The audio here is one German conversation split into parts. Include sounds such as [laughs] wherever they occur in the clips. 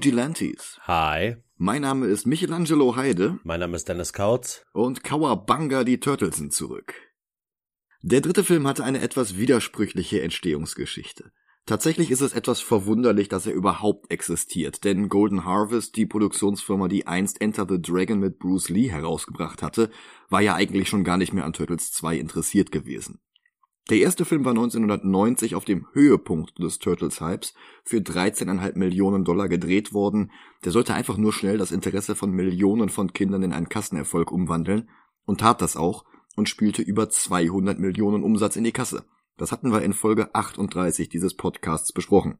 Gelantes. Hi. Mein Name ist Michelangelo Heide. Mein Name ist Dennis Kautz. Und Kawabanga die Turtles sind zurück. Der dritte Film hatte eine etwas widersprüchliche Entstehungsgeschichte. Tatsächlich ist es etwas verwunderlich, dass er überhaupt existiert, denn Golden Harvest, die Produktionsfirma, die einst Enter the Dragon mit Bruce Lee herausgebracht hatte, war ja eigentlich schon gar nicht mehr an Turtles 2 interessiert gewesen. Der erste Film war 1990 auf dem Höhepunkt des Turtles-Hypes für 13,5 Millionen Dollar gedreht worden. Der sollte einfach nur schnell das Interesse von Millionen von Kindern in einen Kassenerfolg umwandeln und tat das auch und spielte über 200 Millionen Umsatz in die Kasse. Das hatten wir in Folge 38 dieses Podcasts besprochen.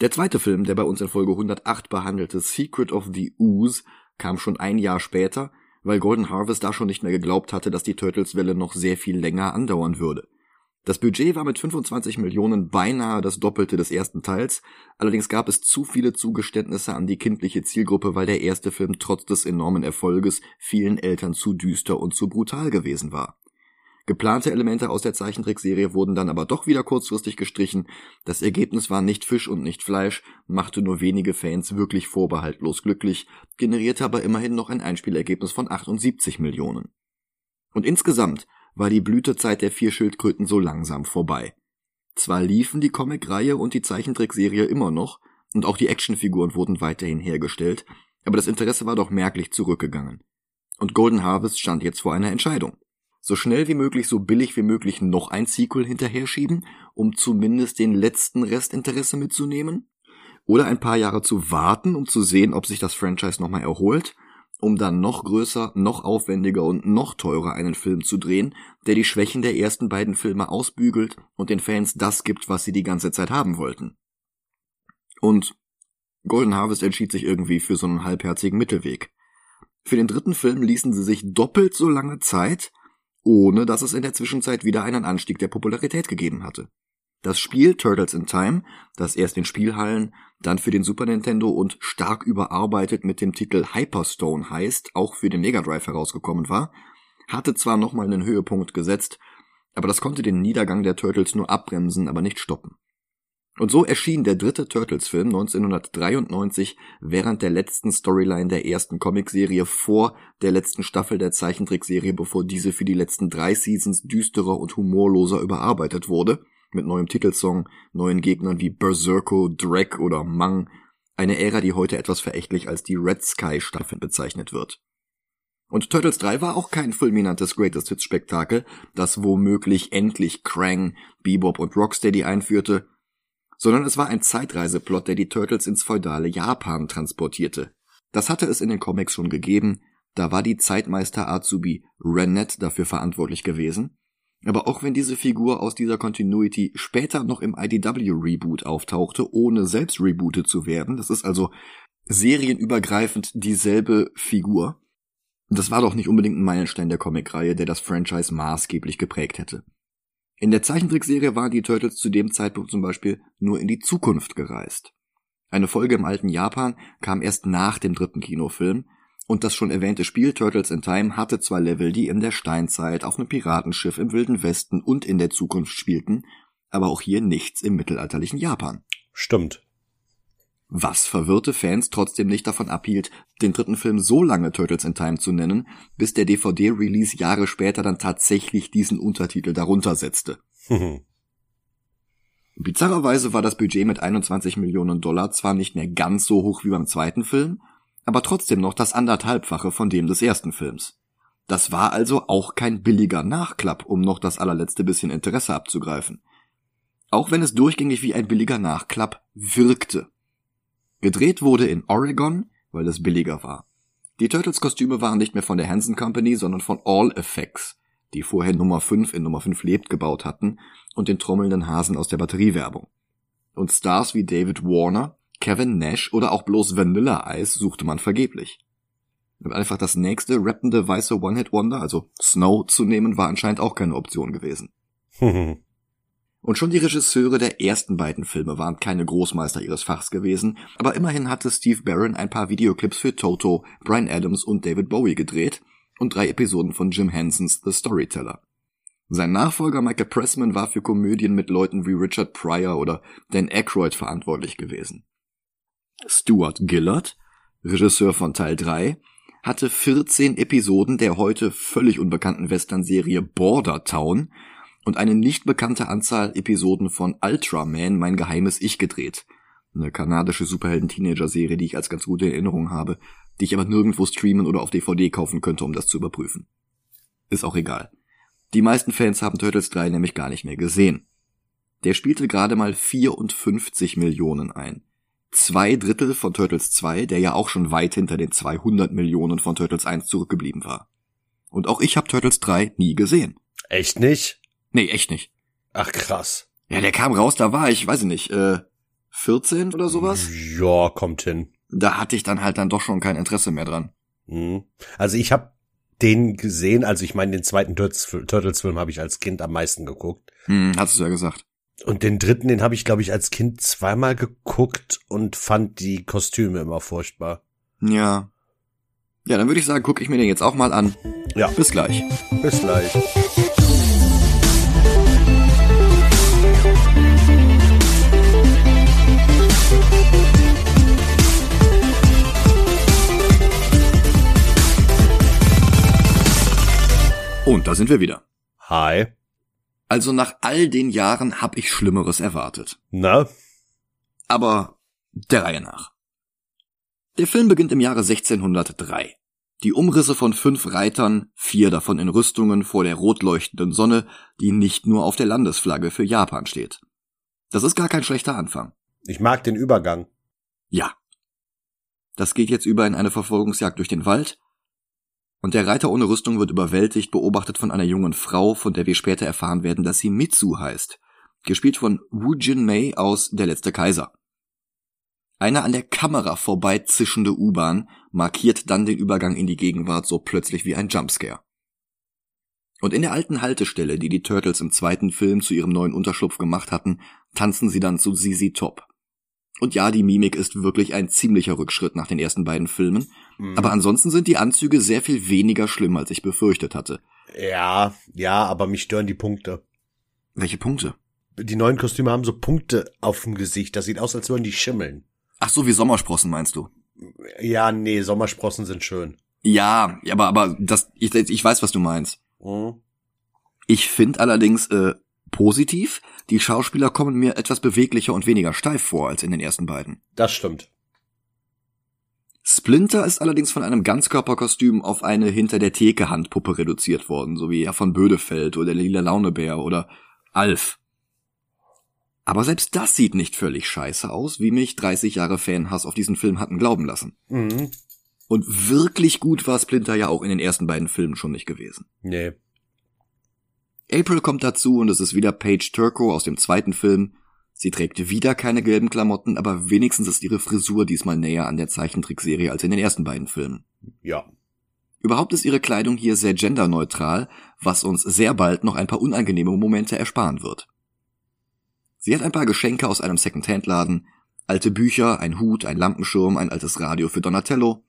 Der zweite Film, der bei uns in Folge 108 behandelte, Secret of the Ooze, kam schon ein Jahr später, weil Golden Harvest da schon nicht mehr geglaubt hatte, dass die Turtles-Welle noch sehr viel länger andauern würde. Das Budget war mit 25 Millionen beinahe das Doppelte des ersten Teils, allerdings gab es zu viele Zugeständnisse an die kindliche Zielgruppe, weil der erste Film trotz des enormen Erfolges vielen Eltern zu düster und zu brutal gewesen war. Geplante Elemente aus der Zeichentrickserie wurden dann aber doch wieder kurzfristig gestrichen. Das Ergebnis war nicht Fisch und nicht Fleisch, machte nur wenige Fans wirklich vorbehaltlos glücklich, generierte aber immerhin noch ein Einspielergebnis von 78 Millionen. Und insgesamt war die Blütezeit der vier Schildkröten so langsam vorbei. Zwar liefen die Comicreihe und die Zeichentrickserie immer noch, und auch die Actionfiguren wurden weiterhin hergestellt, aber das Interesse war doch merklich zurückgegangen. Und Golden Harvest stand jetzt vor einer Entscheidung so schnell wie möglich, so billig wie möglich noch ein Sequel hinterher schieben, um zumindest den letzten Restinteresse mitzunehmen? Oder ein paar Jahre zu warten, um zu sehen, ob sich das Franchise nochmal erholt, um dann noch größer, noch aufwendiger und noch teurer einen Film zu drehen, der die Schwächen der ersten beiden Filme ausbügelt und den Fans das gibt, was sie die ganze Zeit haben wollten. Und Golden Harvest entschied sich irgendwie für so einen halbherzigen Mittelweg. Für den dritten Film ließen sie sich doppelt so lange Zeit, ohne dass es in der Zwischenzeit wieder einen Anstieg der Popularität gegeben hatte. Das Spiel Turtles in Time, das erst in Spielhallen, dann für den Super Nintendo und stark überarbeitet mit dem Titel Hyperstone heißt, auch für den Mega Drive herausgekommen war, hatte zwar nochmal einen Höhepunkt gesetzt, aber das konnte den Niedergang der Turtles nur abbremsen, aber nicht stoppen. Und so erschien der dritte Turtles-Film 1993 während der letzten Storyline der ersten Comicserie vor der letzten Staffel der Zeichentrickserie, bevor diese für die letzten drei Seasons düsterer und humorloser überarbeitet wurde, mit neuem Titelsong, neuen Gegnern wie Berserko, Drek oder Mang, eine Ära, die heute etwas verächtlich als die Red Sky Staffel bezeichnet wird. Und Turtles 3 war auch kein fulminantes Greatest Hits Spektakel, das womöglich endlich Krang, Bebop und Rocksteady einführte, sondern es war ein Zeitreiseplot, der die Turtles ins feudale Japan transportierte. Das hatte es in den Comics schon gegeben, da war die Zeitmeister Azubi Renette dafür verantwortlich gewesen. Aber auch wenn diese Figur aus dieser Continuity später noch im IDW-Reboot auftauchte, ohne selbst rebootet zu werden, das ist also serienübergreifend dieselbe Figur, das war doch nicht unbedingt ein Meilenstein der Comicreihe, der das Franchise maßgeblich geprägt hätte. In der Zeichentrickserie waren die Turtles zu dem Zeitpunkt zum Beispiel nur in die Zukunft gereist. Eine Folge im alten Japan kam erst nach dem dritten Kinofilm, und das schon erwähnte Spiel Turtles in Time hatte zwar Level, die in der Steinzeit, auf einem Piratenschiff im Wilden Westen und in der Zukunft spielten, aber auch hier nichts im mittelalterlichen Japan. Stimmt was verwirrte Fans trotzdem nicht davon abhielt, den dritten Film so lange Turtles in Time zu nennen, bis der DVD-Release Jahre später dann tatsächlich diesen Untertitel darunter setzte. [laughs] Bizarrerweise war das Budget mit 21 Millionen Dollar zwar nicht mehr ganz so hoch wie beim zweiten Film, aber trotzdem noch das anderthalbfache von dem des ersten Films. Das war also auch kein billiger Nachklapp, um noch das allerletzte bisschen Interesse abzugreifen. Auch wenn es durchgängig wie ein billiger Nachklapp wirkte. Gedreht wurde in Oregon, weil es billiger war. Die Turtles-Kostüme waren nicht mehr von der Hansen Company, sondern von All Effects, die vorher Nummer 5 in Nummer 5 lebt gebaut hatten und den trommelnden Hasen aus der Batteriewerbung. Und Stars wie David Warner, Kevin Nash oder auch bloß Vanilla Ice suchte man vergeblich. Und einfach das nächste rappende weiße One-Hit-Wonder, also Snow, zu nehmen, war anscheinend auch keine Option gewesen. [laughs] Und schon die Regisseure der ersten beiden Filme waren keine Großmeister ihres Fachs gewesen, aber immerhin hatte Steve Barron ein paar Videoclips für Toto, Brian Adams und David Bowie gedreht und drei Episoden von Jim Hensons The Storyteller. Sein Nachfolger Michael Pressman war für Komödien mit Leuten wie Richard Pryor oder Dan Aykroyd verantwortlich gewesen. Stuart Gillard, Regisseur von Teil 3, hatte 14 Episoden der heute völlig unbekannten Western-Serie Border Town und eine nicht bekannte Anzahl Episoden von Ultraman, mein geheimes Ich gedreht. Eine kanadische Superhelden-Teenager-Serie, die ich als ganz gute Erinnerung habe, die ich aber nirgendwo streamen oder auf DVD kaufen könnte, um das zu überprüfen. Ist auch egal. Die meisten Fans haben Turtles 3 nämlich gar nicht mehr gesehen. Der spielte gerade mal 54 Millionen ein. Zwei Drittel von Turtles 2, der ja auch schon weit hinter den 200 Millionen von Turtles 1 zurückgeblieben war. Und auch ich habe Turtles 3 nie gesehen. Echt nicht? Nee, echt nicht. Ach krass. Ja, der kam raus, da war ich, weiß ich nicht, äh, 14 oder sowas? Ja, kommt hin. Da hatte ich dann halt dann doch schon kein Interesse mehr dran. Mhm. Also ich habe den gesehen, also ich meine, den zweiten Turtles-Film habe ich als Kind am meisten geguckt. Hm, hast du ja gesagt. Und den dritten, den habe ich, glaube ich, als Kind zweimal geguckt und fand die Kostüme immer furchtbar. Ja. Ja, dann würde ich sagen, gucke ich mir den jetzt auch mal an. Ja. Bis gleich. Bis gleich. Und da sind wir wieder. Hi. Also nach all den Jahren hab ich Schlimmeres erwartet. Na? Aber der Reihe nach. Der Film beginnt im Jahre 1603. Die Umrisse von fünf Reitern, vier davon in Rüstungen vor der rot leuchtenden Sonne, die nicht nur auf der Landesflagge für Japan steht. Das ist gar kein schlechter Anfang. Ich mag den Übergang. Ja. Das geht jetzt über in eine Verfolgungsjagd durch den Wald, und der Reiter ohne Rüstung wird überwältigt, beobachtet von einer jungen Frau, von der wir später erfahren werden, dass sie Mitsu heißt, gespielt von Wu Jin Mei aus Der letzte Kaiser. Eine an der Kamera vorbei zischende U-Bahn markiert dann den Übergang in die Gegenwart so plötzlich wie ein Jumpscare. Und in der alten Haltestelle, die die Turtles im zweiten Film zu ihrem neuen Unterschlupf gemacht hatten, tanzen sie dann zu Sisi Top. Und ja, die Mimik ist wirklich ein ziemlicher Rückschritt nach den ersten beiden Filmen, mhm. aber ansonsten sind die Anzüge sehr viel weniger schlimm, als ich befürchtet hatte. Ja, ja, aber mich stören die Punkte. Welche Punkte? Die neuen Kostüme haben so Punkte auf dem Gesicht, das sieht aus, als würden die schimmeln. Ach so, wie Sommersprossen meinst du? Ja, nee, Sommersprossen sind schön. Ja, aber aber das ich, ich weiß, was du meinst. Mhm. Ich finde allerdings äh, positiv, die Schauspieler kommen mir etwas beweglicher und weniger steif vor als in den ersten beiden. Das stimmt. Splinter ist allerdings von einem Ganzkörperkostüm auf eine hinter der Theke Handpuppe reduziert worden, so wie er von Bödefeld oder Lila Launebär oder Alf. Aber selbst das sieht nicht völlig scheiße aus, wie mich 30 Jahre Fanhass auf diesen Film hatten glauben lassen. Mhm. Und wirklich gut war Splinter ja auch in den ersten beiden Filmen schon nicht gewesen. Nee. April kommt dazu und es ist wieder Paige Turco aus dem zweiten Film. Sie trägt wieder keine gelben Klamotten, aber wenigstens ist ihre Frisur diesmal näher an der Zeichentrickserie als in den ersten beiden Filmen. Ja. Überhaupt ist ihre Kleidung hier sehr genderneutral, was uns sehr bald noch ein paar unangenehme Momente ersparen wird. Sie hat ein paar Geschenke aus einem Second-Hand-Laden, alte Bücher, ein Hut, ein Lampenschirm, ein altes Radio für Donatello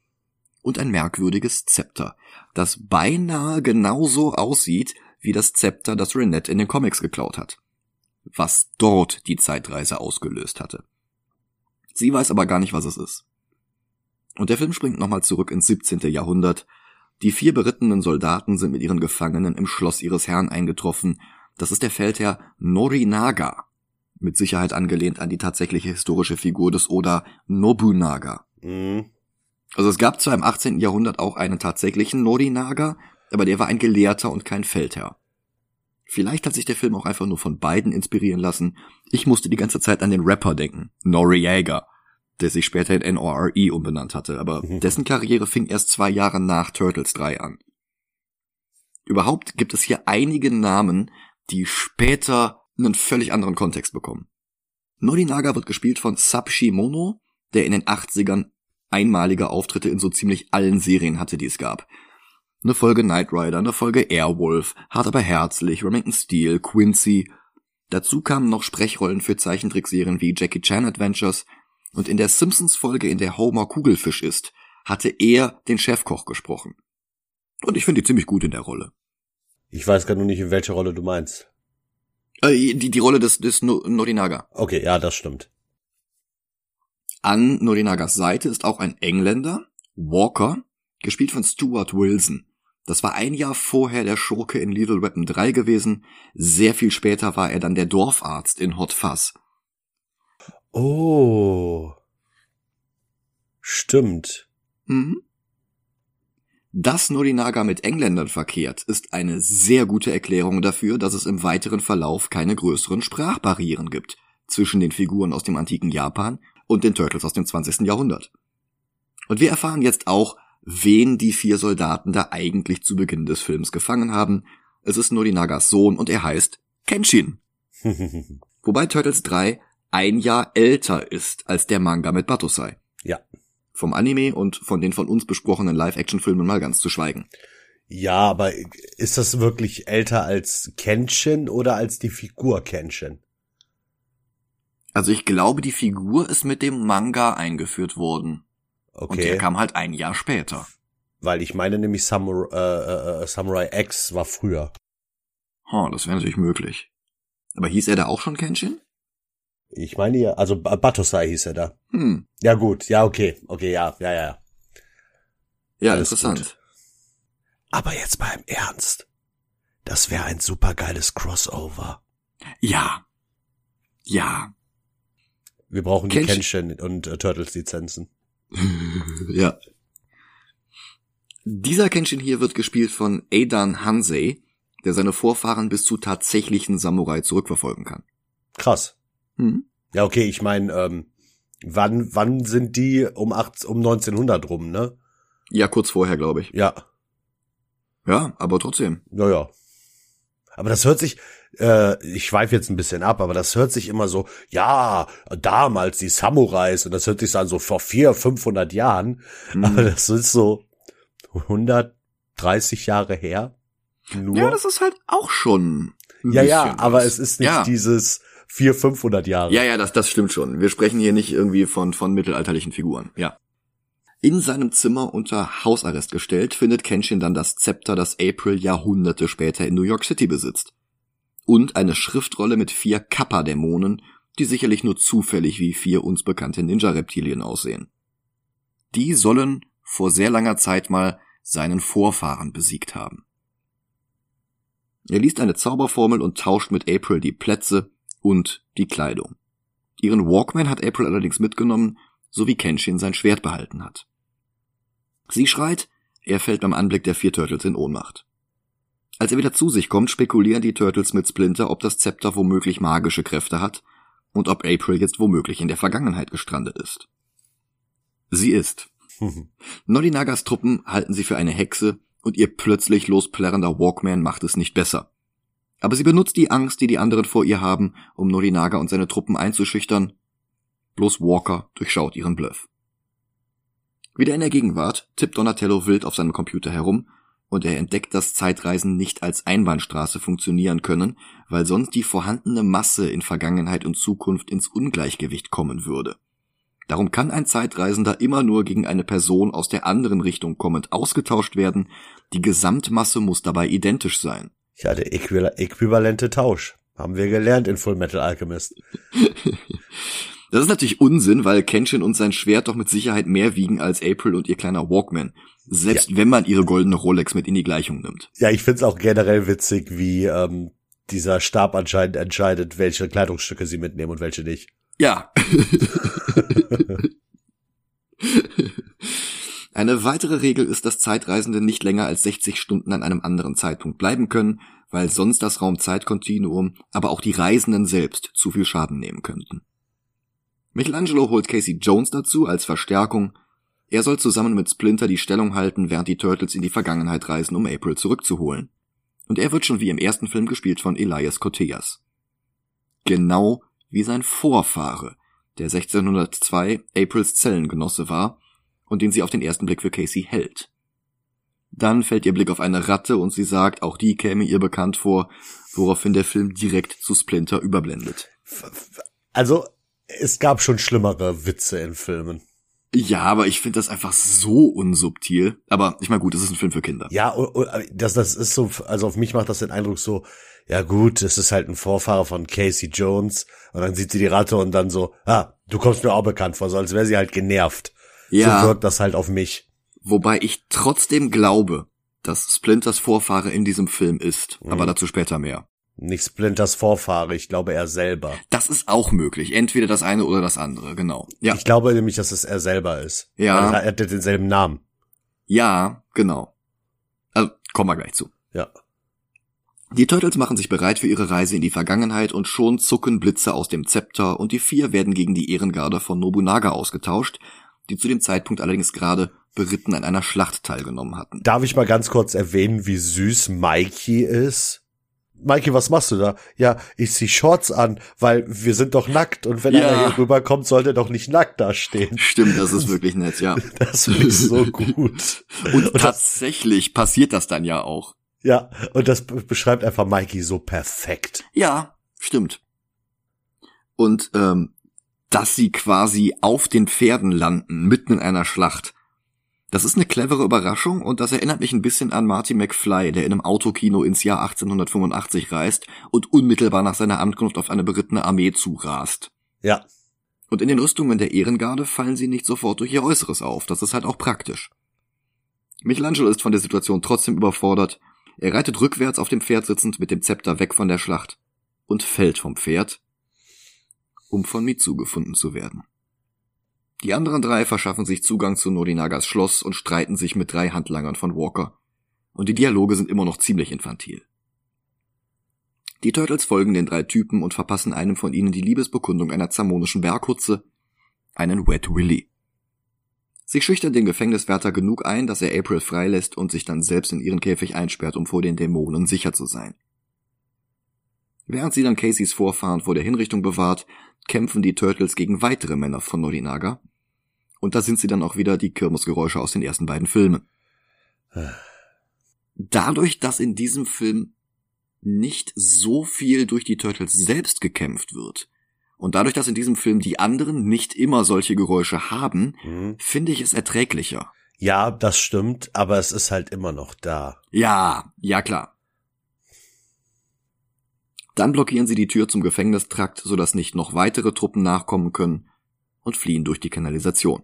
und ein merkwürdiges Zepter, das beinahe genauso aussieht wie das Zepter, das Renette in den Comics geklaut hat. Was dort die Zeitreise ausgelöst hatte. Sie weiß aber gar nicht, was es ist. Und der Film springt nochmal zurück ins 17. Jahrhundert. Die vier berittenen Soldaten sind mit ihren Gefangenen im Schloss ihres Herrn eingetroffen. Das ist der Feldherr Norinaga. Mit Sicherheit angelehnt an die tatsächliche historische Figur des Oda Nobunaga. Mhm. Also es gab zwar im 18. Jahrhundert auch einen tatsächlichen Norinaga, aber der war ein Gelehrter und kein Feldherr. Vielleicht hat sich der Film auch einfach nur von beiden inspirieren lassen. Ich musste die ganze Zeit an den Rapper denken, Noriega, der sich später in NORE umbenannt hatte, aber mhm. dessen Karriere fing erst zwei Jahre nach Turtles 3 an. Überhaupt gibt es hier einige Namen, die später einen völlig anderen Kontext bekommen. Norinaga wird gespielt von Sabshi Mono, der in den 80ern einmalige Auftritte in so ziemlich allen Serien hatte, die es gab eine Folge Knight Rider, eine Folge Airwolf, Hart aber herzlich, Remington Steel, Quincy. Dazu kamen noch Sprechrollen für Zeichentrickserien wie Jackie Chan Adventures und in der Simpsons Folge, in der Homer Kugelfisch ist, hatte er den Chefkoch gesprochen. Und ich finde die ziemlich gut in der Rolle. Ich weiß gar nur nicht, in welcher Rolle du meinst. Äh, die, die Rolle des, des no Norinaga. Okay, ja, das stimmt. An Norinagas Seite ist auch ein Engländer, Walker, gespielt von Stuart Wilson. Das war ein Jahr vorher der Schurke in Lethal Weapon 3 gewesen. Sehr viel später war er dann der Dorfarzt in Hot Fuzz. Oh. Stimmt. Mhm. Dass Norinaga mit Engländern verkehrt, ist eine sehr gute Erklärung dafür, dass es im weiteren Verlauf keine größeren Sprachbarrieren gibt zwischen den Figuren aus dem antiken Japan und den Turtles aus dem 20. Jahrhundert. Und wir erfahren jetzt auch, wen die vier Soldaten da eigentlich zu Beginn des Films gefangen haben. Es ist Norinagas Sohn und er heißt Kenshin. [laughs] Wobei Turtles 3 ein Jahr älter ist als der Manga mit Batosai. Ja. Vom Anime und von den von uns besprochenen Live-Action-Filmen mal ganz zu schweigen. Ja, aber ist das wirklich älter als Kenshin oder als die Figur Kenshin? Also ich glaube, die Figur ist mit dem Manga eingeführt worden. Okay. Und der kam halt ein Jahr später. Weil ich meine nämlich Samur äh, äh, Samurai X war früher. Ha, das wäre natürlich möglich. Aber hieß er da auch schon Kenshin? Ich meine ja, also Batosai hieß er da. Hm. Ja gut, ja okay, okay, ja, ja, ja. Ja, Alles interessant. gut. Aber jetzt mal im Ernst. Das wäre ein supergeiles Crossover. Ja. Ja. Wir brauchen die Kenshin- Kenshin und äh, Turtles Lizenzen. [laughs] ja. Dieser Kenshin hier wird gespielt von Aidan Hansei, der seine Vorfahren bis zu tatsächlichen Samurai zurückverfolgen kann. Krass. Hm? Ja, okay, ich meine, ähm, wann wann sind die um acht, um 1900 rum, ne? Ja, kurz vorher, glaube ich. Ja, Ja, aber trotzdem. ja, ja. Aber das hört sich, äh, ich schweife jetzt ein bisschen ab, aber das hört sich immer so, ja, damals die Samurais und das hört sich so an so vor vier, 500 Jahren, Hm. aber das ist so 130 Jahre her. Nur. Ja, das ist halt auch schon. ein ja, ja, aber was. es ist nicht ja. dieses vier, 500 Jahre. Ja, ja, das, das stimmt schon. Wir sprechen hier nicht irgendwie von, von mittelalterlichen Figuren. Ja. In seinem Zimmer unter Hausarrest gestellt, findet Kenshin dann das Zepter, das April Jahrhunderte später in New York City besitzt. Und eine Schriftrolle mit vier Kappa-Dämonen, die sicherlich nur zufällig wie vier uns bekannte Ninja-Reptilien aussehen. Die sollen vor sehr langer Zeit mal seinen Vorfahren besiegt haben. Er liest eine Zauberformel und tauscht mit April die Plätze und die Kleidung. Ihren Walkman hat April allerdings mitgenommen, so wie Kenshin sein Schwert behalten hat. Sie schreit, er fällt beim Anblick der vier Turtles in Ohnmacht. Als er wieder zu sich kommt, spekulieren die Turtles mit Splinter, ob das Zepter womöglich magische Kräfte hat und ob April jetzt womöglich in der Vergangenheit gestrandet ist. Sie ist. Nolinagas Truppen halten sie für eine Hexe und ihr plötzlich losplärrender Walkman macht es nicht besser. Aber sie benutzt die Angst, die die anderen vor ihr haben, um Norinaga und seine Truppen einzuschüchtern. Bloß Walker durchschaut ihren Bluff. Wieder in der Gegenwart tippt Donatello wild auf seinem Computer herum und er entdeckt, dass Zeitreisen nicht als Einbahnstraße funktionieren können, weil sonst die vorhandene Masse in Vergangenheit und Zukunft ins Ungleichgewicht kommen würde. Darum kann ein Zeitreisender immer nur gegen eine Person aus der anderen Richtung kommend ausgetauscht werden, die Gesamtmasse muss dabei identisch sein. Ja, der äquival äquivalente Tausch. Haben wir gelernt in Full Metal Alchemist. [laughs] Das ist natürlich Unsinn, weil Kenshin und sein Schwert doch mit Sicherheit mehr wiegen als April und ihr kleiner Walkman. Selbst wenn man ihre goldene Rolex mit in die Gleichung nimmt. Ja, ich find's auch generell witzig, wie ähm, dieser Stab anscheinend entscheidet, welche Kleidungsstücke sie mitnehmen und welche nicht. Ja. [laughs] Eine weitere Regel ist, dass Zeitreisende nicht länger als 60 Stunden an einem anderen Zeitpunkt bleiben können, weil sonst das Raumzeitkontinuum, aber auch die Reisenden selbst zu viel Schaden nehmen könnten. Michelangelo holt Casey Jones dazu als Verstärkung. Er soll zusammen mit Splinter die Stellung halten, während die Turtles in die Vergangenheit reisen, um April zurückzuholen. Und er wird schon wie im ersten Film gespielt von Elias Koteas. Genau wie sein Vorfahre, der 1602 Aprils Zellengenosse war und den sie auf den ersten Blick für Casey hält. Dann fällt ihr Blick auf eine Ratte und sie sagt, auch die käme ihr bekannt vor, woraufhin der Film direkt zu Splinter überblendet. Also, es gab schon schlimmere Witze in Filmen. Ja, aber ich finde das einfach so unsubtil. Aber ich meine, gut, das ist ein Film für Kinder. Ja, und, das, das ist so, also auf mich macht das den Eindruck so, ja gut, das ist halt ein Vorfahrer von Casey Jones. Und dann sieht sie die Ratte und dann so, ah, du kommst mir auch bekannt vor, so als wäre sie halt genervt. Ja. So wirkt das halt auf mich. Wobei ich trotzdem glaube, dass Splinters Vorfahre in diesem Film ist. Mhm. Aber dazu später mehr. Nicht Splinters Vorfahre, ich glaube er selber. Das ist auch möglich. Entweder das eine oder das andere, genau. Ja. Ich glaube nämlich, dass es er selber ist. Ja. er hat denselben Namen. Ja, genau. Also, kommen wir gleich zu. Ja. Die Turtles machen sich bereit für ihre Reise in die Vergangenheit und schon zucken Blitze aus dem Zepter und die vier werden gegen die Ehrengarde von Nobunaga ausgetauscht, die zu dem Zeitpunkt allerdings gerade beritten an einer Schlacht teilgenommen hatten. Darf ich mal ganz kurz erwähnen, wie süß Mikey ist? Mikey, was machst du da? Ja, ich zieh Shorts an, weil wir sind doch nackt und wenn ja. er hier rüberkommt, sollte er doch nicht nackt da stehen. Stimmt, das ist wirklich nett, ja. [laughs] Das ist so [laughs] gut. und, und tatsächlich das, passiert das dann ja auch. Ja, und das beschreibt einfach Mikey so perfekt. Ja, stimmt. Und ähm, dass sie quasi auf den Pferden landen, mitten in einer Schlacht. Das ist eine clevere Überraschung und das erinnert mich ein bisschen an Marty McFly, der in einem Autokino ins Jahr 1885 reist und unmittelbar nach seiner Ankunft auf eine berittene Armee zurast. Ja. Und in den Rüstungen der Ehrengarde fallen sie nicht sofort durch ihr Äußeres auf. Das ist halt auch praktisch. Michelangelo ist von der Situation trotzdem überfordert. Er reitet rückwärts auf dem Pferd sitzend mit dem Zepter weg von der Schlacht und fällt vom Pferd, um von Mitsu gefunden zu werden. Die anderen drei verschaffen sich Zugang zu Norinagas Schloss und streiten sich mit drei Handlangern von Walker. Und die Dialoge sind immer noch ziemlich infantil. Die Turtles folgen den drei Typen und verpassen einem von ihnen die Liebesbekundung einer zamonischen Berghutze, einen Wet Willy. Sie schüchtern den Gefängniswärter genug ein, dass er April freilässt und sich dann selbst in ihren Käfig einsperrt, um vor den Dämonen sicher zu sein. Während sie dann Caseys Vorfahren vor der Hinrichtung bewahrt, kämpfen die Turtles gegen weitere Männer von Norinaga. Und da sind sie dann auch wieder die Kirmesgeräusche aus den ersten beiden Filmen. Dadurch, dass in diesem Film nicht so viel durch die Turtles selbst gekämpft wird, und dadurch, dass in diesem Film die anderen nicht immer solche Geräusche haben, mhm. finde ich es erträglicher. Ja, das stimmt, aber es ist halt immer noch da. Ja, ja klar. Dann blockieren sie die Tür zum Gefängnistrakt, sodass nicht noch weitere Truppen nachkommen können und fliehen durch die Kanalisation.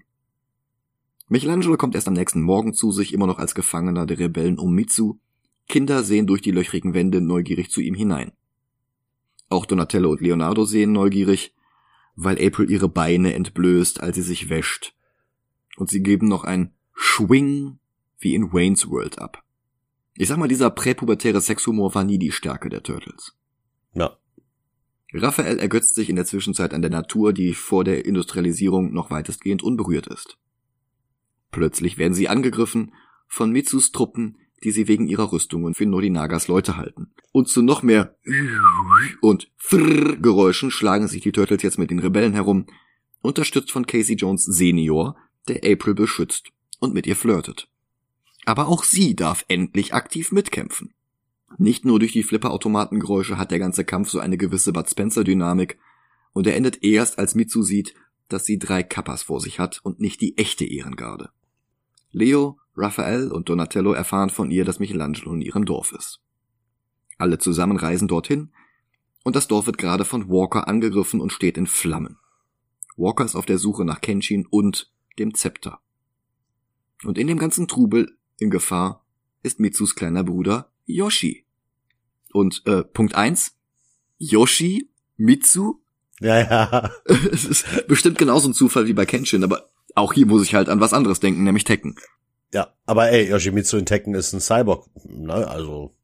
Michelangelo kommt erst am nächsten Morgen zu sich, immer noch als Gefangener der Rebellen um Mitsu. Kinder sehen durch die löchrigen Wände neugierig zu ihm hinein. Auch Donatello und Leonardo sehen neugierig, weil April ihre Beine entblößt, als sie sich wäscht. Und sie geben noch ein Schwing wie in Wayne's World ab. Ich sag mal, dieser präpubertäre Sexhumor war nie die Stärke der Turtles. Raphael ergötzt sich in der Zwischenzeit an der Natur, die vor der Industrialisierung noch weitestgehend unberührt ist. Plötzlich werden sie angegriffen von Mitsus Truppen, die sie wegen ihrer Rüstungen für Norinagas Leute halten. Und zu noch mehr und Geräuschen schlagen sich die Turtles jetzt mit den Rebellen herum, unterstützt von Casey Jones Senior, der April beschützt und mit ihr flirtet. Aber auch sie darf endlich aktiv mitkämpfen. Nicht nur durch die Flipperautomatengeräusche hat der ganze Kampf so eine gewisse Bud Spencer Dynamik und er endet erst als Mitsu sieht, dass sie drei Kappas vor sich hat und nicht die echte Ehrengarde. Leo, Raphael und Donatello erfahren von ihr, dass Michelangelo in ihrem Dorf ist. Alle zusammen reisen dorthin und das Dorf wird gerade von Walker angegriffen und steht in Flammen. Walker ist auf der Suche nach Kenshin und dem Zepter. Und in dem ganzen Trubel in Gefahr ist Mitsus kleiner Bruder Yoshi. Und äh, Punkt eins: Yoshi, Mitsu. Ja, ja. [laughs] es ist bestimmt genauso ein Zufall wie bei Kenshin, aber auch hier muss ich halt an was anderes denken, nämlich Tekken. Ja, aber ey, Yoshimitsu in Tekken ist ein Cyborg, ne? Also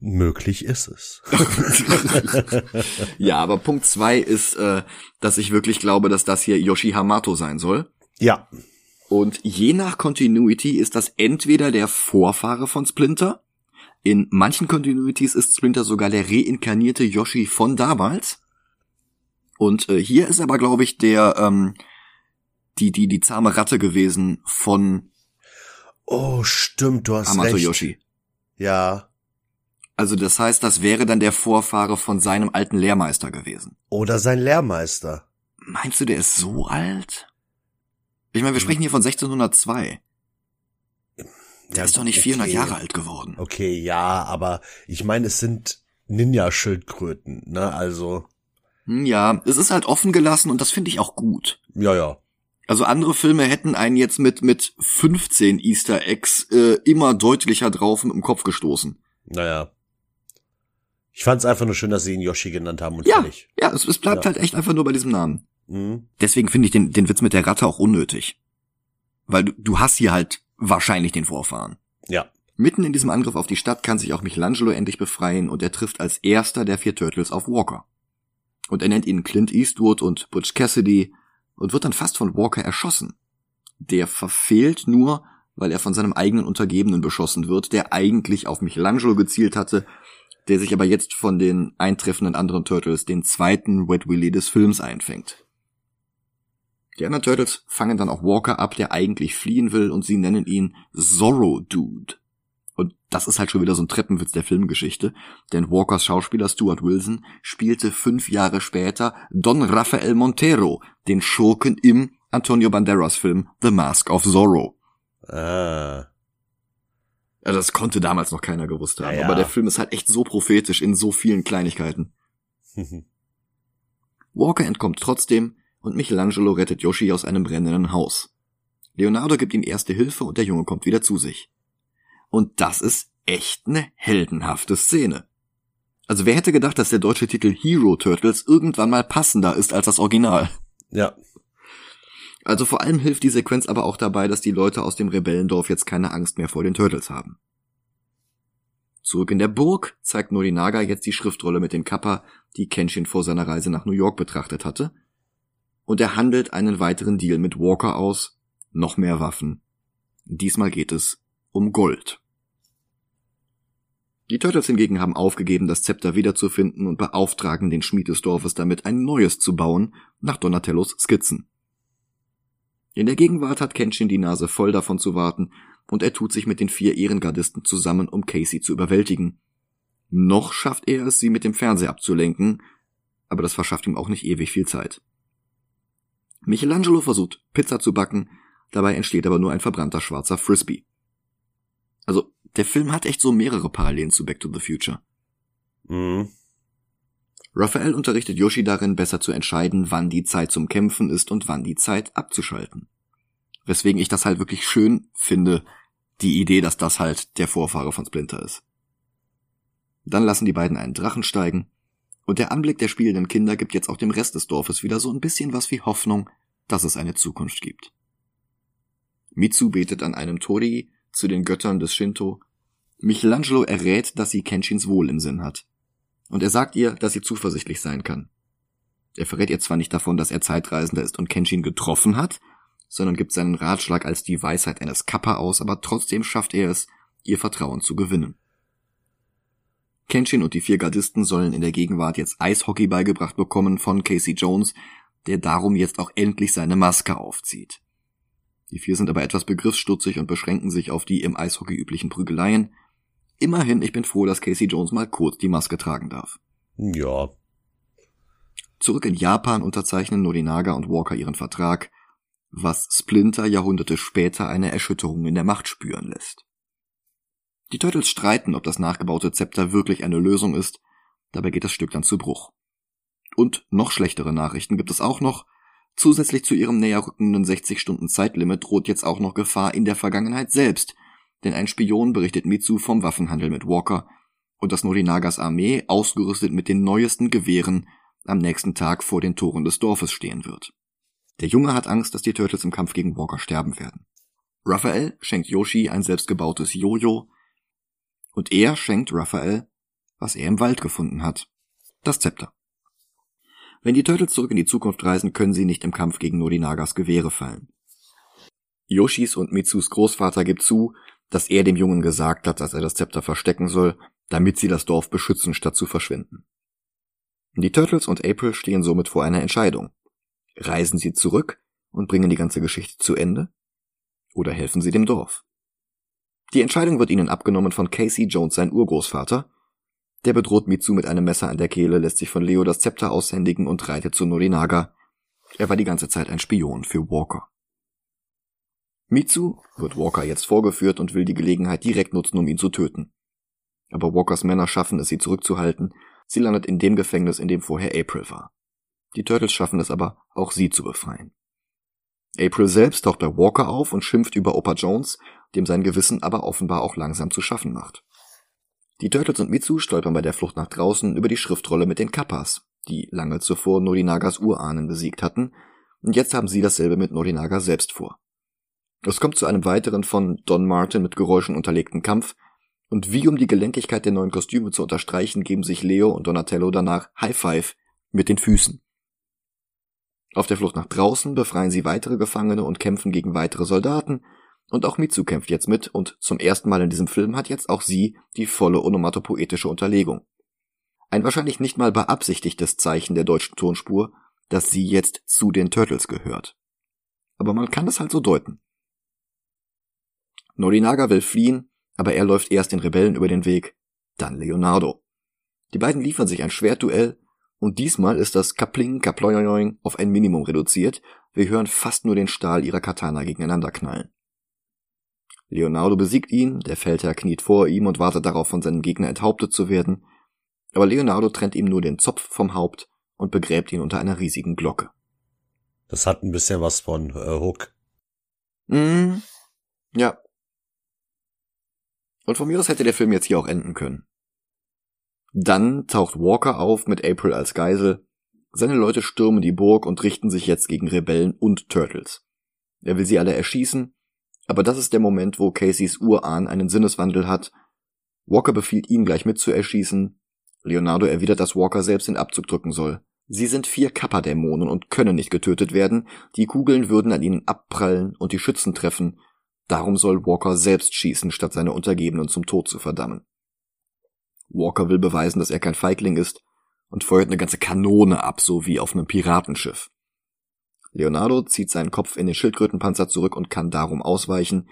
möglich ist es. [laughs] ja, aber Punkt zwei ist, äh, dass ich wirklich glaube, dass das hier Yoshi Hamato sein soll. Ja. Und je nach Continuity ist das entweder der Vorfahre von Splinter. In manchen Continuities ist Splinter sogar der reinkarnierte Yoshi von damals. Und äh, hier ist aber, glaube ich, der ähm, die die die zahme Ratte gewesen von Oh, stimmt, du hast Amato recht. Yoshi. Ja. Also das heißt, das wäre dann der Vorfahre von seinem alten Lehrmeister gewesen. Oder sein Lehrmeister. Meinst du, der ist so alt? Ich meine, wir sprechen hier von 1602. Der Ja, ist doch nicht 400 okay. Jahre alt geworden. Okay, ja, aber ich meine, es sind Ninja-Schildkröten, ne? Also, Hm, Ja, es ist halt offen gelassen und das finde ich auch gut. ja, ja. Also andere Filme hätten einen jetzt mit, mit 15 Easter Eggs äh, immer deutlicher drauf dem Kopf gestoßen. Naja. Ich fand's einfach nur schön, dass sie ihn Yoshi genannt haben und Ja, fertig. ja, es, es bleibt Ja. halt echt einfach nur bei diesem Namen. Mhm. Deswegen finde ich den, den Witz mit der Ratte auch unnötig. Weil du, du hast hier halt wahrscheinlich den Vorfahren. Ja. Mitten in diesem Angriff auf die Stadt kann sich auch Michelangelo endlich befreien und er trifft als erster der vier Turtles auf Walker. Und er nennt ihn Clint Eastwood und Butch Cassidy und wird dann fast von Walker erschossen. Der verfehlt nur, weil er von seinem eigenen Untergebenen beschossen wird, der eigentlich auf Michelangelo gezielt hatte, der sich aber jetzt von den eintreffenden anderen Turtles den zweiten Wet Willy des Films einfängt. Die anderen Turtles fangen dann auch Walker ab, der eigentlich fliehen will, und sie nennen ihn Zorro Dude. Und das ist halt schon wieder so ein Treppenwitz der Filmgeschichte, denn Walkers Schauspieler Stuart Wilson spielte fünf Jahre später Don Rafael Montero, den Schurken im Antonio Banderas Film The Mask of Zorro. Ah. Ja, das konnte damals noch keiner gewusst haben, Ja, ja. aber der Film ist halt echt so prophetisch in so vielen Kleinigkeiten. [laughs] Walker entkommt trotzdem und Michelangelo rettet Yoshi aus einem brennenden Haus. Leonardo gibt ihm erste Hilfe und der Junge kommt wieder zu sich. Und das ist echt eine heldenhafte Szene. Also wer hätte gedacht, dass der deutsche Titel Hero Turtles irgendwann mal passender ist als das Original? ja. Also vor allem hilft die Sequenz aber auch dabei, dass die Leute aus dem Rebellendorf jetzt keine Angst mehr vor den Turtles haben. Zurück in der Burg zeigt Norinaga jetzt die Schriftrolle mit dem Kappa, die Kenshin vor seiner Reise nach New York betrachtet hatte. Und er handelt einen weiteren Deal mit Walker aus. Noch mehr Waffen. Diesmal geht es um Gold. Die Turtles hingegen haben aufgegeben, das Zepter wiederzufinden und beauftragen den Schmied des Dorfes damit, ein neues zu bauen, nach Donatellos Skizzen. In der Gegenwart hat Kenshin die Nase voll davon zu warten und er tut sich mit den vier Ehrengardisten zusammen, um Casey zu überwältigen. Noch schafft er es, sie mit dem Fernseher abzulenken, aber das verschafft ihm auch nicht ewig viel Zeit. Michelangelo versucht, Pizza zu backen, dabei entsteht aber nur ein verbrannter schwarzer Frisbee. Also, der Film hat echt so mehrere Parallelen zu Back to the Future. Mhm. Raphael unterrichtet Yoshi darin, besser zu entscheiden, wann die Zeit zum Kämpfen ist und wann die Zeit abzuschalten. Weswegen ich das halt wirklich schön finde, die Idee, dass das halt der Vorfahre von Splinter ist. Dann lassen die beiden einen Drachen steigen, und der Anblick der spielenden Kinder gibt jetzt auch dem Rest des Dorfes wieder so ein bisschen was wie Hoffnung, dass es eine Zukunft gibt. Mitsu betet an einem Tori zu den Göttern des Shinto. Michelangelo errät, dass sie Kenshins Wohl im Sinn hat und er sagt ihr, dass sie zuversichtlich sein kann. Er verrät ihr zwar nicht davon, dass er Zeitreisender ist und Kenshin getroffen hat, sondern gibt seinen Ratschlag als die Weisheit eines Kappa aus, aber trotzdem schafft er es, ihr Vertrauen zu gewinnen. Kenshin und die vier Gardisten sollen in der Gegenwart jetzt Eishockey beigebracht bekommen von Casey Jones, der darum jetzt auch endlich seine Maske aufzieht. Die vier sind aber etwas begriffsstutzig und beschränken sich auf die im Eishockey üblichen Prügeleien, Immerhin, ich bin froh, dass Casey Jones mal kurz die Maske tragen darf. Ja. Zurück in Japan unterzeichnen Norinaga und Walker ihren Vertrag, was Splinter Jahrhunderte später eine Erschütterung in der Macht spüren lässt. Die Turtles streiten, ob das nachgebaute Zepter wirklich eine Lösung ist, dabei geht das Stück dann zu Bruch. Und noch schlechtere Nachrichten gibt es auch noch. Zusätzlich zu ihrem näher rückenden 60 Stunden Zeitlimit droht jetzt auch noch Gefahr in der Vergangenheit selbst, denn ein Spion berichtet Mitsu vom Waffenhandel mit Walker und dass Norinagas Armee, ausgerüstet mit den neuesten Gewehren, am nächsten Tag vor den Toren des Dorfes stehen wird. Der Junge hat Angst, dass die Turtles im Kampf gegen Walker sterben werden. Raphael schenkt Yoshi ein selbstgebautes Jojo und er schenkt Raphael, was er im Wald gefunden hat, das Zepter. Wenn die Turtles zurück in die Zukunft reisen, können sie nicht im Kampf gegen Norinagas Gewehre fallen. Yoshis und Mitsus Großvater gibt zu, dass er dem Jungen gesagt hat, dass er das Zepter verstecken soll, damit sie das Dorf beschützen, statt zu verschwinden. Die Turtles und April stehen somit vor einer Entscheidung. Reisen sie zurück und bringen die ganze Geschichte zu Ende? Oder helfen sie dem Dorf? Die Entscheidung wird ihnen abgenommen von Casey Jones, sein Urgroßvater. Der bedroht Mitsu mit einem Messer an der Kehle, lässt sich von Leo das Zepter aushändigen und reitet zu Norinaga. Er war die ganze Zeit ein Spion für Walker. Mitsu wird Walker jetzt vorgeführt und will die Gelegenheit direkt nutzen, um ihn zu töten. Aber Walkers Männer schaffen es, sie zurückzuhalten. Sie landet in dem Gefängnis, in dem vorher April war. Die Turtles schaffen es aber, auch sie zu befreien. April selbst taucht bei Walker auf und schimpft über Opa Jones, dem sein Gewissen aber offenbar auch langsam zu schaffen macht. Die Turtles und Mitsu stolpern bei der Flucht nach draußen über die Schriftrolle mit den Kappas, die lange zuvor Norinagas Urahnen besiegt hatten, und jetzt haben sie dasselbe mit Norinaga selbst vor. Es kommt zu einem weiteren von Don Martin mit Geräuschen unterlegten Kampf, und wie um die Gelenkigkeit der neuen Kostüme zu unterstreichen, geben sich Leo und Donatello danach High Five mit den Füßen. Auf der Flucht nach draußen befreien sie weitere Gefangene und kämpfen gegen weitere Soldaten, und auch Mitsu kämpft jetzt mit, und zum ersten Mal in diesem Film hat jetzt auch sie die volle onomatopoetische Unterlegung. Ein wahrscheinlich nicht mal beabsichtigtes Zeichen der deutschen Tonspur, dass sie jetzt zu den Turtles gehört. Aber man kann es halt so deuten. Norinaga will fliehen, aber er läuft erst den Rebellen über den Weg, dann Leonardo. Die beiden liefern sich ein Schwertduell und diesmal ist das Kapling Kaployoing auf ein Minimum reduziert. Wir hören fast nur den Stahl ihrer Katana gegeneinander knallen. Leonardo besiegt ihn, der Feldherr kniet vor ihm und wartet darauf, von seinem Gegner enthauptet zu werden. Aber Leonardo trennt ihm nur den Zopf vom Haupt und begräbt ihn unter einer riesigen Glocke. Das hat ein bisschen was von äh, Hook. Mm, ja, und von mir aus hätte der Film jetzt hier auch enden können. Dann taucht Walker auf mit April als Geisel. Seine Leute stürmen die Burg und richten sich jetzt gegen Rebellen und Turtles. Er will sie alle erschießen, aber das ist der Moment, wo Caseys Urahn einen Sinneswandel hat. Walker befiehlt ihn gleich mit zu erschießen. Leonardo erwidert, dass Walker selbst den Abzug drücken soll. Sie sind vier Kappa-Dämonen und können nicht getötet werden. Die Kugeln würden an ihnen abprallen und die Schützen treffen, Darum soll Walker selbst schießen, statt seine Untergebenen zum Tod zu verdammen. Walker will beweisen, dass er kein Feigling ist und feuert eine ganze Kanone ab, so wie auf einem Piratenschiff. Leonardo zieht seinen Kopf in den Schildkrötenpanzer zurück und kann darum ausweichen.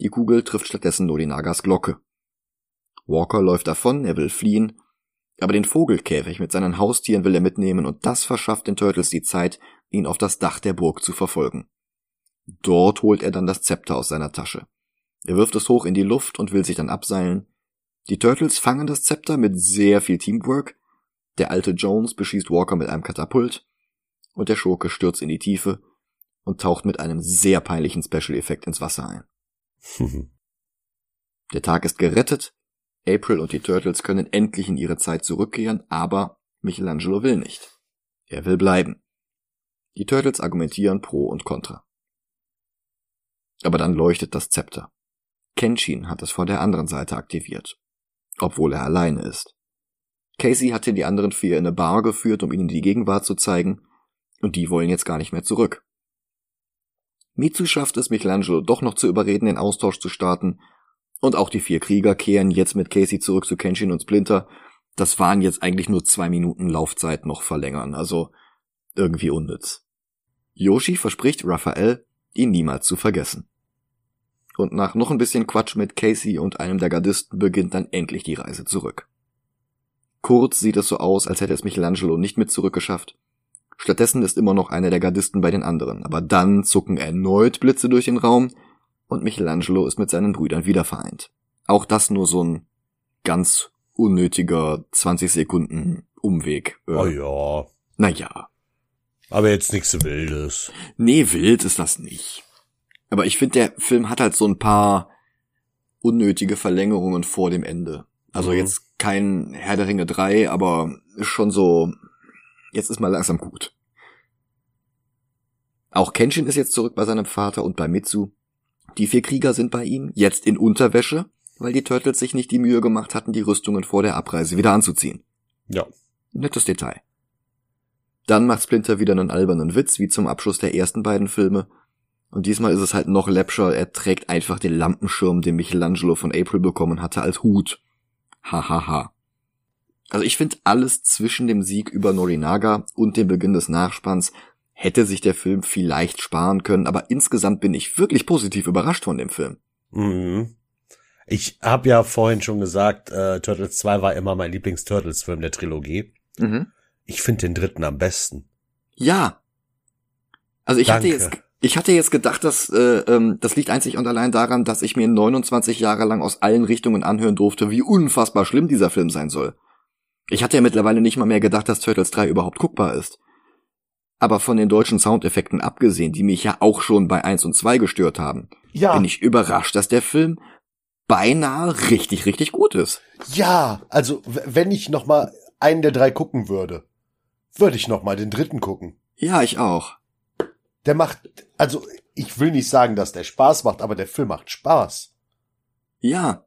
Die Kugel trifft stattdessen Norinagas Glocke. Walker läuft davon, er will fliehen, aber den Vogelkäfig mit seinen Haustieren will er mitnehmen und das verschafft den Turtles die Zeit, ihn auf das Dach der Burg zu verfolgen. Dort holt er dann das Zepter aus seiner Tasche. Er wirft es hoch in die Luft und will sich dann abseilen. Die Turtles fangen das Zepter mit sehr viel Teamwork. Der alte Jones beschießt Walker mit einem Katapult und der Schurke stürzt in die Tiefe und taucht mit einem sehr peinlichen Special-Effekt ins Wasser ein. [laughs] der Tag ist gerettet. April und die Turtles können endlich in ihre Zeit zurückkehren, aber Michelangelo will nicht. Er will bleiben. Die Turtles argumentieren pro und contra. Aber dann leuchtet das Zepter. Kenshin hat es von der anderen Seite aktiviert. Obwohl er alleine ist. Casey hatte die anderen vier in eine Bar geführt, um ihnen die Gegenwart zu zeigen, und die wollen jetzt gar nicht mehr zurück. Mitsu schafft es Michelangelo doch noch zu überreden, den Austausch zu starten, und auch die vier Krieger kehren jetzt mit Casey zurück zu Kenshin und Splinter. Das waren jetzt eigentlich nur zwei Minuten Laufzeit noch verlängern, also irgendwie unnütz. Yoshi verspricht Raphael, ihn niemals zu vergessen. Und nach noch ein bisschen Quatsch mit Casey und einem der Gardisten beginnt dann endlich die Reise zurück. Kurz sieht es so aus, als hätte es Michelangelo nicht mit zurückgeschafft. Stattdessen ist immer noch einer der Gardisten bei den anderen, aber dann zucken erneut Blitze durch den Raum und Michelangelo ist mit seinen Brüdern wieder vereint. Auch das nur so ein ganz unnötiger 20 Sekunden Umweg. Oh ja. Naja. Aber jetzt nichts Wildes. Nee, wild ist das nicht. Aber ich finde, der Film hat halt so ein paar unnötige Verlängerungen vor dem Ende. Also mhm. jetzt kein Herr der Ringe 3, aber schon so, jetzt ist mal langsam gut. Auch Kenshin ist jetzt zurück bei seinem Vater und bei Mitsu. Die vier Krieger sind bei ihm, jetzt in Unterwäsche, weil die Turtles sich nicht die Mühe gemacht hatten, die Rüstungen vor der Abreise wieder anzuziehen. Ja. Nettes Detail. Dann macht Splinter wieder einen albernen Witz, wie zum Abschluss der ersten beiden Filme, und diesmal ist es halt noch läppscher, er trägt einfach den Lampenschirm, den Michelangelo von April bekommen hatte, als Hut. Hahaha. Ha, ha. Also ich finde alles zwischen dem Sieg über Norinaga und dem Beginn des Nachspanns hätte sich der Film vielleicht sparen können, aber insgesamt bin ich wirklich positiv überrascht von dem Film. Mhm. Ich habe ja vorhin schon gesagt, äh, Turtles 2 war immer mein Lieblings-Turtles-Film der Trilogie. Mhm. Ich finde den dritten am besten. Ja. Also ich Danke. hatte jetzt Ich hatte jetzt gedacht, dass äh, ähm, das liegt einzig und allein daran, dass ich mir 29 Jahre lang aus allen Richtungen anhören durfte, wie unfassbar schlimm dieser Film sein soll. Ich hatte ja mittlerweile nicht mal mehr gedacht, dass Turtles 3 überhaupt guckbar ist. Aber von den deutschen Soundeffekten abgesehen, die mich ja auch schon bei 1 und 2 gestört haben, Ja. bin ich überrascht, dass der Film beinahe richtig, richtig gut ist. Ja, also wenn ich noch mal einen der drei gucken würde, würde ich noch mal den dritten gucken. Ja, ich auch. Der macht, also ich will nicht sagen, dass der Spaß macht, aber der Film macht Spaß. Ja.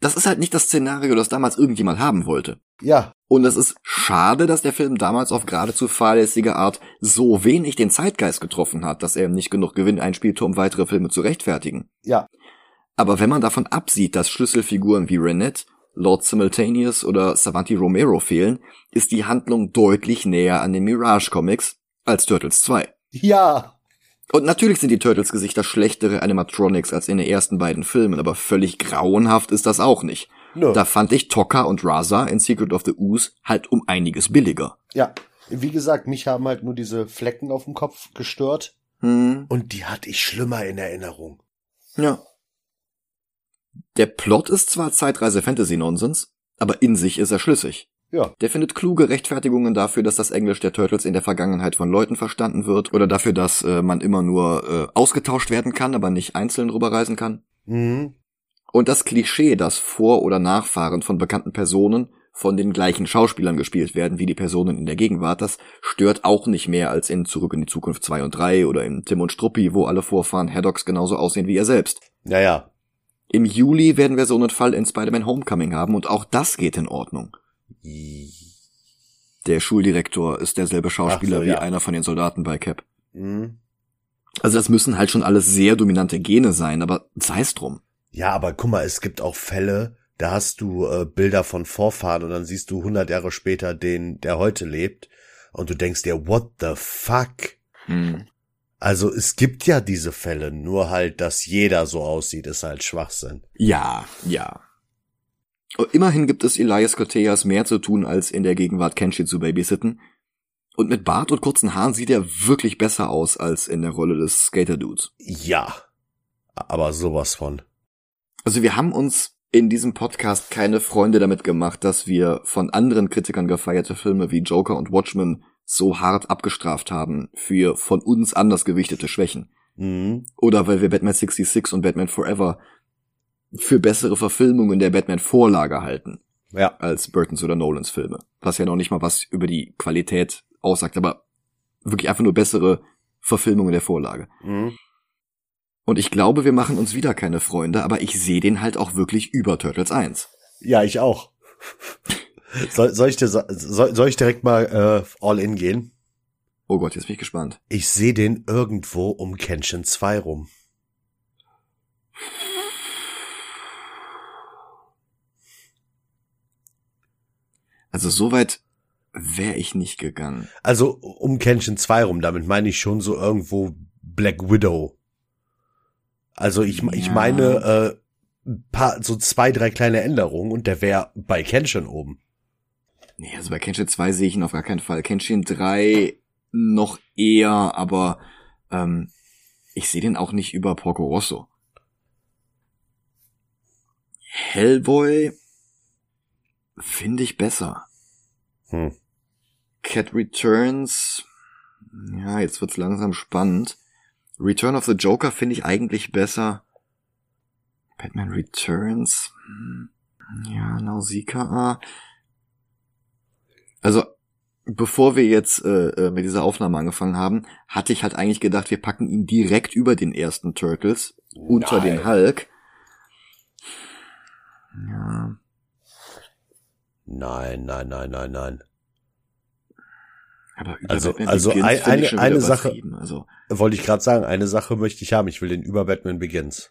Das ist halt nicht das Szenario, das damals irgendjemand haben wollte. Ja, Und es ist schade, dass der Film damals auf geradezu fahrlässige Art so wenig den Zeitgeist getroffen hat, dass er nicht genug Gewinn einspielte, um weitere Filme zu rechtfertigen. ja, Aber wenn man davon absieht, dass Schlüsselfiguren wie Renette, Lord Simultaneous oder Savanti Romero fehlen, ist die Handlung deutlich näher an den Mirage Comics als Turtles 2. ja, Und natürlich sind die Turtles-Gesichter schlechtere Animatronics als in den ersten beiden Filmen, aber völlig grauenhaft ist das auch nicht. nö. Da fand ich Tokka und Raza in Secret of the Ooze halt um einiges billiger. Ja, wie gesagt, mich haben halt nur diese Flecken auf dem Kopf gestört Hm, und die hatte ich schlimmer in Erinnerung. ja. Der Plot ist zwar Zeitreise-Fantasy-Nonsens, aber in sich ist er schlüssig. Ja, Der findet kluge Rechtfertigungen dafür, dass das Englisch der Turtles in der Vergangenheit von Leuten verstanden wird oder dafür, dass äh, man immer nur äh, ausgetauscht werden kann, aber nicht einzeln rüberreisen kann. mhm. Und das Klischee, dass Vor- oder Nachfahren von bekannten Personen von den gleichen Schauspielern gespielt werden wie die Personen in der Gegenwart, das stört auch nicht mehr als in Zurück in die Zukunft 2 und 3 oder in Tim und Struppi, wo alle Vorfahren Haddocks genauso aussehen wie er selbst. ja, ja. Im Juli werden wir so einen Fall in Spider-Man Homecoming haben und auch das geht in Ordnung. Der Schuldirektor ist derselbe Schauspieler so, wie ja. einer von den Soldaten bei Cap. Mhm. Also das müssen halt schon alles sehr dominante Gene sein, aber sei es drum. Ja, aber guck mal, es gibt auch Fälle, da hast du äh, Bilder von Vorfahren und dann siehst du 100 Jahre später den, der heute lebt und du denkst dir, what the fuck? Hm. Also es gibt ja diese Fälle, nur halt, dass jeder so aussieht, ist halt Schwachsinn. Ja, ja. Immerhin gibt es Elias Koteas mehr zu tun, als in der Gegenwart Kenshi zu babysitten. Und mit Bart und kurzen Haaren sieht er wirklich besser aus als in der Rolle des Skater-Dudes. Ja, aber sowas von. Also wir haben uns in diesem Podcast keine Freunde damit gemacht, dass wir von anderen Kritikern gefeierte Filme wie Joker und Watchmen so hart abgestraft haben für von uns anders gewichtete Schwächen. Mhm. Oder weil wir Batman 66 und Batman Forever für bessere Verfilmungen der Batman-Vorlage halten Ja, als Burtons oder Nolans Filme. Was ja noch nicht mal was über die Qualität aussagt, aber wirklich einfach nur bessere Verfilmungen der Vorlage. mhm. Und ich glaube, wir machen uns wieder keine Freunde, aber ich sehe den halt auch wirklich über Turtles 1. ja, ich auch. [laughs] soll, soll ich dir, soll, soll ich direkt mal äh, all in gehen? Oh Gott, jetzt bin ich gespannt. Ich sehe den irgendwo um Kenshin 2 rum. Also soweit wäre ich nicht gegangen. Also um Kenshin 2 rum, damit meine ich schon so irgendwo Black Widow. Also ich, ich Ja. meine äh, paar, so zwei, drei kleine Änderungen und der wäre bei Kenshin oben. Nee, also bei Kenshin 2 sehe ich ihn auf gar keinen Fall. Kenshin 3 noch eher, aber ähm, ich sehe den auch nicht über Porco Rosso. Hellboy finde ich besser. Hm. Cat Returns, ja, jetzt wird's langsam spannend. Return of the Joker finde ich eigentlich besser. Batman Returns, hm, ja, Nausicaa. Also, bevor wir jetzt äh, äh, mit dieser Aufnahme angefangen haben, hatte ich halt eigentlich gedacht, wir packen ihn direkt über den ersten Turtles, unter Nein. den Hulk. Ja, Nein, nein, nein, nein, nein. aber über Also- Batman also Begins ein- ich eine- eine Sache-. Also, Wollte ich gerade sagen, eine Sache möchte ich haben. Ich will den über Batman Begins.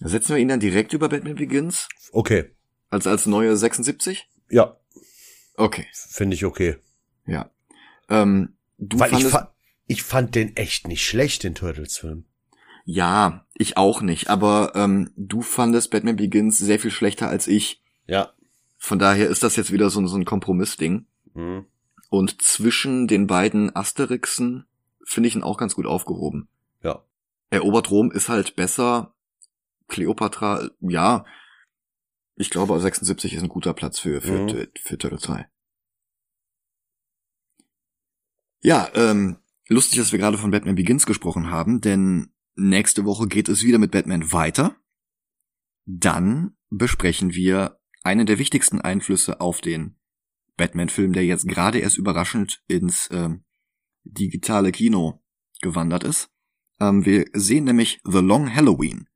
setzen wir ihn dann direkt über Batman Begins? Okay. Als als neue 76? Ja, Okay, finde ich okay. ja. Ähm, du Weil ich, fandest, fa ich fand den echt nicht schlecht, den Turtles-Film. ja, ich auch nicht, aber ähm, du fandest Batman Begins sehr viel schlechter als ich. Ja. Von daher ist das jetzt wieder so, so ein Kompromissding. Mhm. Und zwischen den beiden Asterixen finde ich ihn auch ganz gut aufgehoben. Ja. Erobert Rom ist halt besser. Cleopatra, ja. Ich glaube, 76 ist ein guter Platz für, für, Mhm. für, für Turtle 3. Ja, ähm, lustig, dass wir gerade von Batman Begins gesprochen haben, denn nächste Woche geht es wieder mit Batman weiter. Dann besprechen wir einen der wichtigsten Einflüsse auf den Batman-Film, der jetzt gerade erst überraschend ins ähm, digitale Kino gewandert ist. Ähm, wir sehen nämlich The Long Halloween.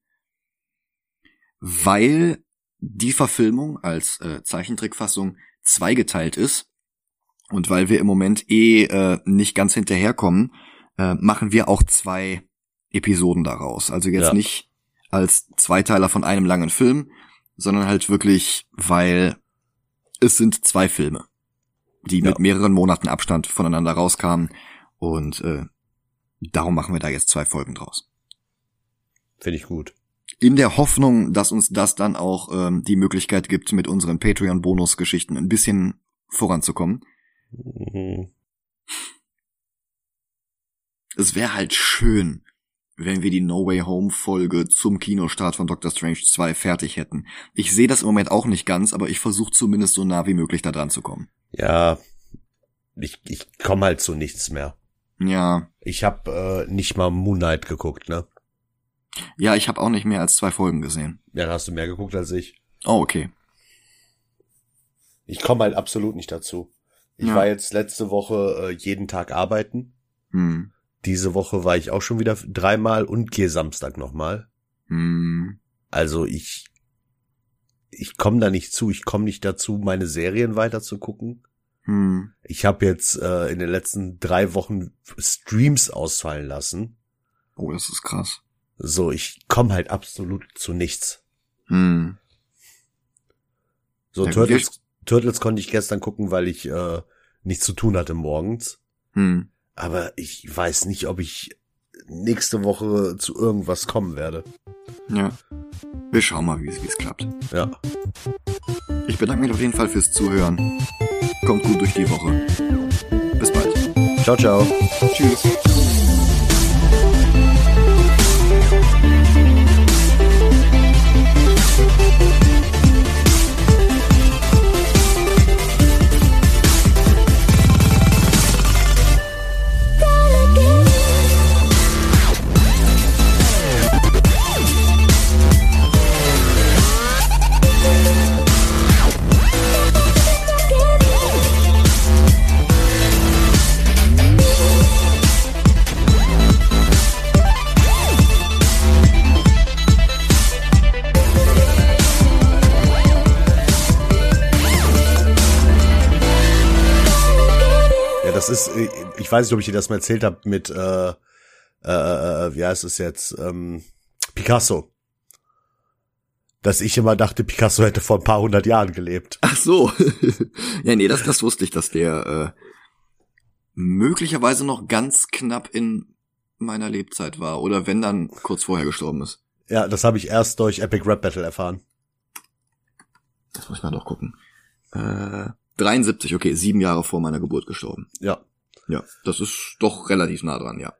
Weil die Verfilmung als äh, Zeichentrickfassung zweigeteilt ist und weil wir im Moment eh äh, nicht ganz hinterherkommen, äh, machen wir auch zwei Episoden daraus. Also jetzt Ja. nicht als Zweiteiler von einem langen Film, sondern halt wirklich, weil es sind zwei Filme, die Ja. mit mehreren Monaten Abstand voneinander rauskamen und äh, darum machen wir da jetzt zwei Folgen draus. Finde ich gut. In der Hoffnung, dass uns das dann auch ähm, die Möglichkeit gibt, mit unseren Patreon-Bonus-Geschichten ein bisschen voranzukommen. Mhm. Es wäre halt schön, wenn wir die No Way Home Folge zum Kinostart von Doctor Strange 2 fertig hätten. Ich sehe das im Moment auch nicht ganz, aber ich versuche zumindest so nah wie möglich da dran zu kommen. Ja, ich, ich komme halt zu nichts mehr. Ja, Ich habe äh, nicht mal Moon Knight geguckt, ne? ja, ich habe auch nicht mehr als zwei Folgen gesehen. Ja, da hast du mehr geguckt als ich. Oh, okay. Ich komme halt absolut nicht dazu. Ich Ja. war jetzt letzte Woche äh, jeden Tag arbeiten. Hm. Diese Woche war ich auch schon wieder dreimal und gehe Samstag nochmal. Hm. Also ich, ich komme da nicht zu. Ich komme nicht dazu, meine Serien weiter zu gucken. Hm. Ich habe jetzt äh, in den letzten drei Wochen Streams ausfallen lassen. Oh, das ist krass. So, ich komme halt absolut zu nichts. Hm. So, Ja, Turtles, Turtles konnte ich gestern gucken, weil ich äh, nichts zu tun hatte morgens. Hm. Aber ich weiß nicht, ob ich nächste Woche zu irgendwas kommen werde. Ja. Wir schauen mal, wie es klappt. Ja. Ich bedanke mich auf jeden Fall fürs Zuhören. Kommt gut durch die Woche. Bis bald. Ciao, ciao. Tschüss. Ich weiß nicht, ob ich dir das mal erzählt habe mit, äh, äh, äh, wie heißt es jetzt, ähm, Picasso. Dass ich immer dachte, Picasso hätte vor ein paar hundert Jahren gelebt. Ach so. [laughs] ja, nee, das, das wusste ich, dass der äh, möglicherweise noch ganz knapp in meiner Lebzeit war. Oder wenn dann kurz vorher gestorben ist. Ja, das habe ich erst durch Epic Rap Battle erfahren. Das muss ich mal doch gucken. Äh, 73, okay, sieben Jahre vor meiner Geburt gestorben. Ja. Ja, das ist doch relativ nah dran, ja.